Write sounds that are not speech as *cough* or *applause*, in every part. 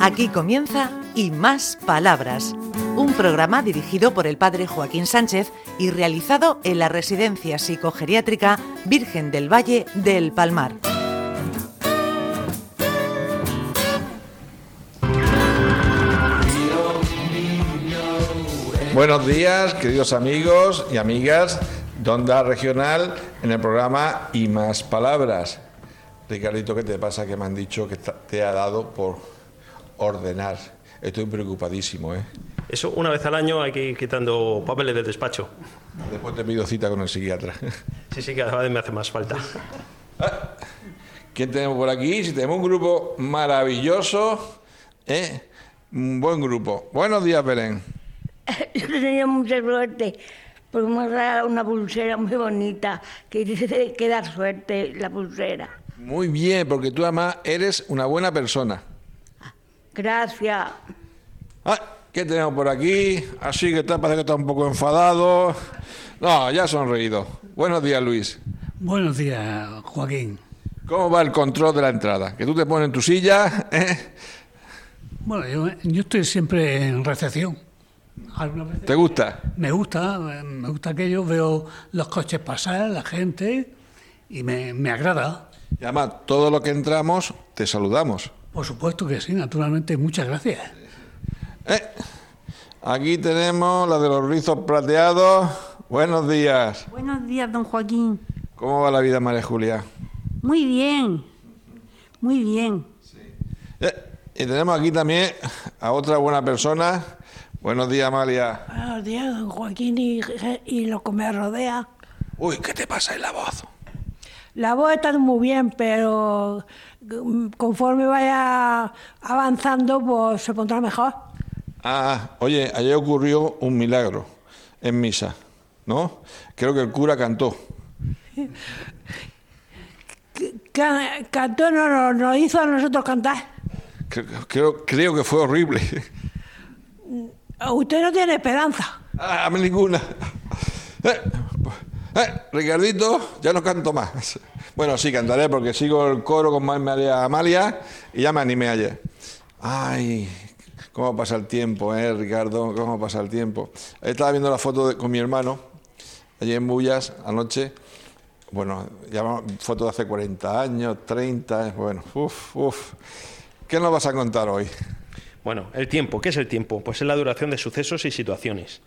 Aquí comienza Y Más Palabras, un programa dirigido por el padre Joaquín Sánchez y realizado en la Residencia Psicogeriátrica Virgen del Valle del Palmar. Buenos días, queridos amigos y amigas de Onda Regional en el programa Y Más Palabras. Ricardito, ¿qué te pasa que me han dicho que te ha dado por ordenar? Estoy preocupadísimo, ¿eh? Eso una vez al año hay que ir quitando papeles del despacho. Después te pido cita con el psiquiatra. *laughs* Sí, sí, cada vez me hace más falta. ¿Quién tenemos por aquí? Si tenemos un grupo maravilloso, ¿eh? Un buen grupo. Buenos días, Belén. *laughs* Yo tenía mucha suerte, porque me ha dado una pulsera muy bonita, que dice que da suerte la pulsera. Muy bien, porque tú además eres una buena persona. Gracias. Ah, ¿Qué tenemos por aquí? Así que está, parece que está un poco enfadado. No, ya ha sonreído. Buenos días, Luis. Buenos días, Joaquín. ¿Cómo va el control de la entrada? Que tú te pones en tu silla, *laughs* ¿eh? Bueno, yo, yo estoy siempre en recepción. ¿Te gusta? me gusta, me gusta aquello, veo los coches pasar, la gente, y me, me agrada. Y además, todo lo que entramos, te saludamos. Por supuesto que sí, naturalmente, muchas gracias. ¿Eh? Aquí tenemos la de los rizos plateados. Buenos días. Buenos días, don Joaquín. ¿Cómo va la vida, María Julia? Muy bien, muy bien. Eh, Y tenemos aquí también a otra buena persona. Buenos días, Amalia. Buenos días, don Joaquín y, y lo que me rodea. Uy, ¿qué te pasa en la voz? La voz está muy bien, pero conforme vaya avanzando, pues se pondrá mejor. Ah, oye, ayer ocurrió un milagro en misa, ¿no? Creo que el cura cantó. Ca- Cantó, no, no, nos hizo a nosotros cantar. Creo, creo, que fue horrible. Usted no tiene esperanza. Ah, a mí ninguna. Eh, Ricardito, ya no canto más. Bueno, sí, cantaré porque sigo el coro con María Amalia y ya me animé ayer. Ay, cómo pasa el tiempo, ¿eh, Ricardo? ¿Cómo pasa el tiempo? Estaba viendo la foto de- con mi hermano, ayer en Bullas, anoche. Bueno, ya foto de hace 40 años, 30, bueno, uff, uff. ¿Qué nos vas a contar hoy? Bueno, el tiempo. ¿Qué es el tiempo? Pues es la duración de sucesos y situaciones.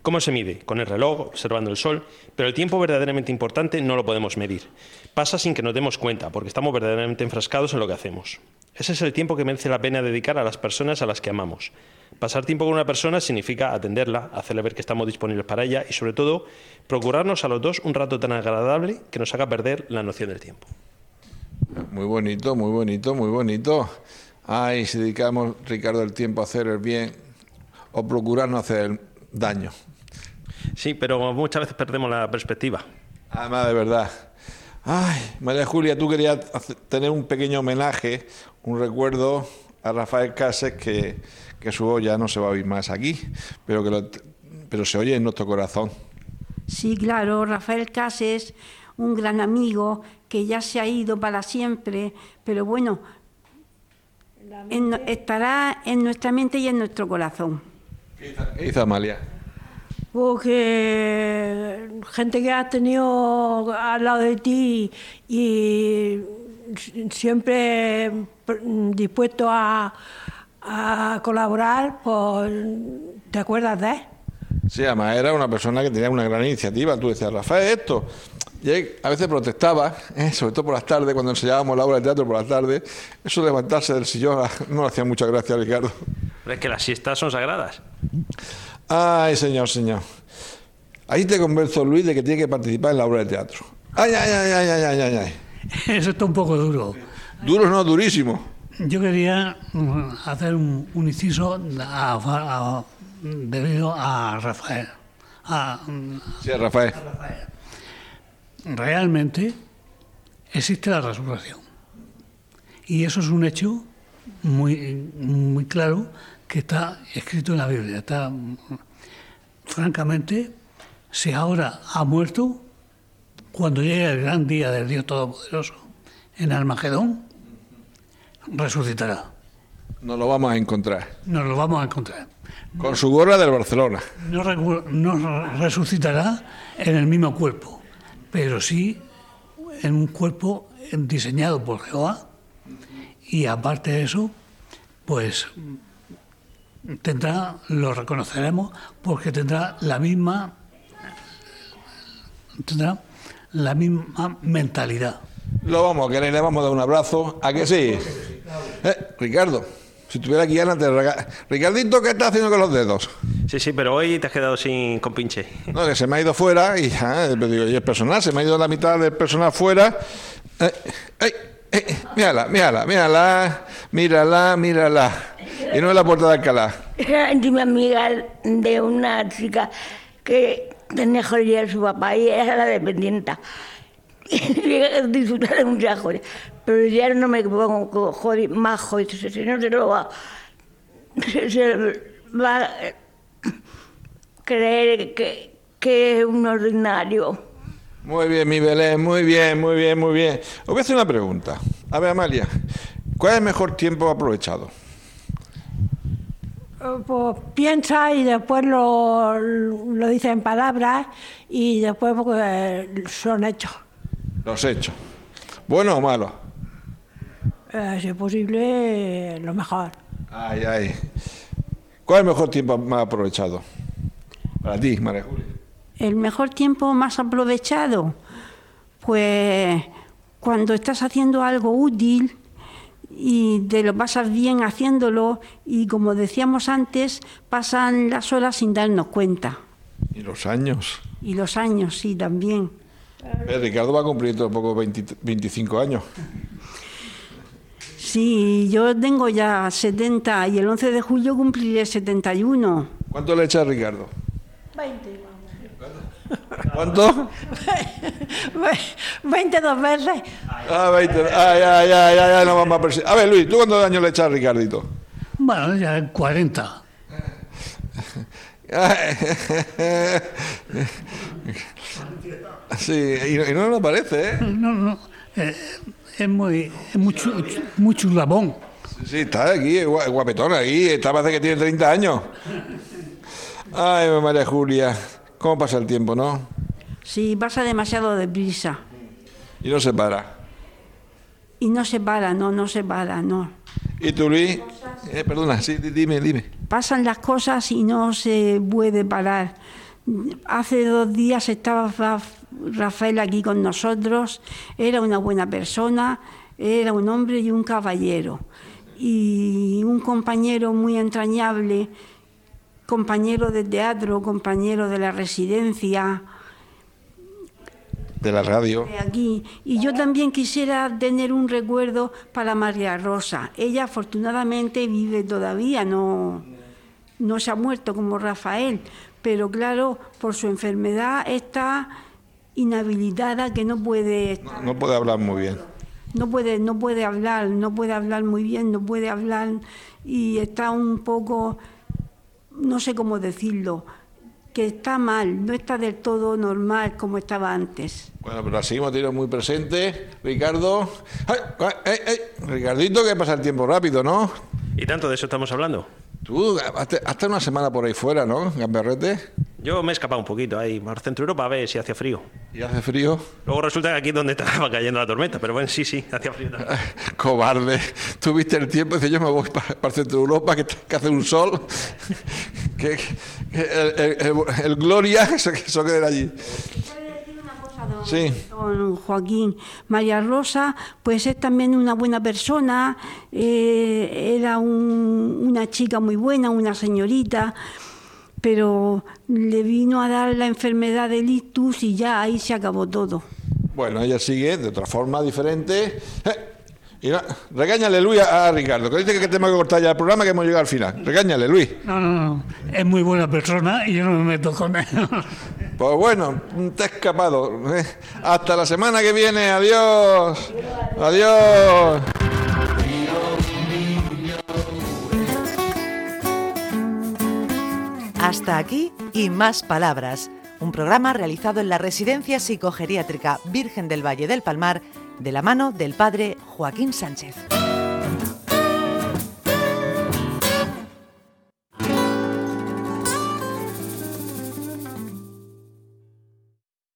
¿Cómo se mide? Con el reloj, observando el sol, pero el tiempo verdaderamente importante no lo podemos medir. Pasa sin que nos demos cuenta, porque estamos verdaderamente enfrascados en lo que hacemos. Ese es el tiempo que merece la pena dedicar a las personas a las que amamos. Pasar tiempo con una persona significa atenderla, hacerle ver que estamos disponibles para ella y, sobre todo, procurarnos a los dos un rato tan agradable que nos haga perder la noción del tiempo. Muy bonito, muy bonito, muy bonito. Ay, si dedicamos, Ricardo, el tiempo a hacer el bien o procurar no hacer el daño. Sí, pero muchas veces perdemos la perspectiva. Además, de verdad. Ay, María Julia, tú querías hacer- tener un pequeño homenaje, un recuerdo a Rafael Cases, que, que su voz ya no se va a oír más aquí, pero, que lo- pero se oye en nuestro corazón. Sí, claro, Rafael Cases, un gran amigo que ya se ha ido para siempre, pero bueno, en estará en nuestra mente y en nuestro corazón. ¿Qué hizo Amalia? Porque gente que has tenido al lado de ti y siempre dispuesto a, a colaborar, pues te acuerdas de él. Sí, además era una persona que tenía una gran iniciativa. Tú decías, Rafael, esto. Y a veces protestaba, ¿eh? sobre todo por las tardes, cuando enseñábamos la obra de teatro por las tardes. Eso de levantarse del sillón no le hacía mucha gracia a Ricardo. Pero es que las siestas son sagradas. Ay, señor, señor. Ahí te convenzo, Luis, de que tiene que participar en la obra de teatro. Ay, ay, ay, ay, ay, ay, ay, ay. *laughs* Eso está un poco duro. Duro no, durísimo. Yo quería mm, hacer un, un inciso a- a- debido a Rafael. A- Sí, Rafael. Realmente existe la resurrección. Y eso es un hecho muy, muy claro que está escrito en la Biblia. Está, francamente, si ahora ha muerto, cuando llegue el gran día del Dios Todopoderoso en Armagedón, resucitará. Nos lo vamos a encontrar. Nos lo vamos a encontrar. Con su gorra del Barcelona. No, no resucitará en el mismo cuerpo, pero sí en un cuerpo diseñado por Jehová y aparte de eso, pues tendrá, lo reconoceremos porque tendrá la misma tendrá la misma mentalidad. Lo vamos a querer, le vamos a dar un abrazo. ¿A que sí? Eh, Ricardo, si estuviera aquí antes, rega- Ricardito, ¿qué estás haciendo con los dedos? Sí, sí, pero hoy te has quedado sin compinche. No, que se me ha ido fuera y ya, pero digo, y el personal, se me ha ido la mitad del personal fuera. Eh, ay, eh, mírala, mírala, mírala, mírala, mírala. Y no en la puerta de Alcalá. Era íntima amiga de una chica que tenía joyería de su papá y era la dependienta. Y llega a disfrutar de muchas joyas. Pero ya no me pongo con joy- más joyas, si no se lo va, se, se va a creer que, que es un ordinario. Muy bien, mi Belén, muy bien, muy bien, muy bien. Os voy a hacer una pregunta. A ver, Amalia, ¿cuál es el mejor tiempo aprovechado? Eh, Pues piensa y después lo, lo dice en palabras y después pues, son hechos. Los hechos. ¿Bueno o malo? Eh, si es posible, lo mejor. Ay, ay. ¿Cuál es el mejor tiempo más aprovechado? Para ti, María Julia. El mejor tiempo más aprovechado, pues cuando estás haciendo algo útil y te lo pasas bien haciéndolo y como decíamos antes, pasan las horas sin darnos cuenta. Y los años. Y los años, sí, también. Eh, Ricardo va a cumplir dentro de poco 20 25 años. Sí, yo tengo ya 70 y el 11 de julio cumpliré 71. ¿Cuánto le echa a Ricardo? 20. ¿Cuánto? *laughs* 22 veces. Ah, 20. Ay, ay, ay, ay, ay, no vamos a persi- A ver, Luis, ¿tú cuántos años le echas a Ricardito? Bueno, ya 40. *laughs* Sí, y no, y no nos parece, ¿eh? No, no, eh, es muy, es muy, chu- muy chulabón. Sí, sí, está aquí, es gua- guapetón aquí, está parece que tiene 30 años. Ay, María Julia, ¿cómo pasa el tiempo, no? Sí, pasa demasiado deprisa. Y no se para. Y no se para, no, no se para, no. ¿Y tú, Luis? Eh, perdona, sí, di- dime, dime. Pasan las cosas y no se puede parar. Hace dos días estaba Ra- Rafael aquí con nosotros, era una buena persona, era un hombre y un caballero. Y un compañero muy entrañable, compañero de teatro, compañero de la residencia, De la radio. de aquí. Y yo también quisiera tener un recuerdo para María Rosa. Ella afortunadamente vive todavía, no, no se ha muerto como Rafael, pero claro, por su enfermedad está inhabilitada que no puede No puede hablar muy bien. no puede no puede hablar no puede hablar muy bien no puede hablar y está un poco no sé cómo decirlo que está mal no está del todo normal como estaba antes Bueno, pero la seguimos teniendo muy presente. Ricardo. ¡Ay, ay, ay, ay! Ricardito, que pasa el tiempo rápido, ¿no? ¿Y tanto de eso estamos hablando? Tú, hasta, una semana por ahí fuera, ¿no? Gamberrete. Yo me he escapado un poquito ahí, por Centro Europa a ver si hacía frío. Y hace frío. Luego resulta que aquí es donde estaba cayendo la tormenta, pero bueno, sí, sí, hacía frío también. *laughs* Cobarde. Tuviste el tiempo, dice yo me voy para, el centro de Europa, que, que hace un sol. *laughs* que, que el, el- el- el Gloria, *laughs* eso, que eso queda allí. Sí. Don Joaquín. María Rosa, pues es también una buena persona, eh, era un- una chica muy buena, una señorita, pero le vino a dar la enfermedad del ictus y ya ahí se acabó todo. Bueno, ella sigue de otra forma diferente. Eh, y no- regáñale, Luis, a, a Ricardo, que dice que tenemos que cortar ya el programa, que hemos llegado al final. Regáñale, Luis. No, no, no. Es muy buena persona y yo no me meto con él. Pues bueno, te he escapado. eh. Hasta la semana que viene. Adiós. Adiós. Hasta aquí y más palabras. Un programa realizado en la Residencia Psicogeriátrica Virgen del Valle del Palmar de la mano del padre Joaquín Sánchez.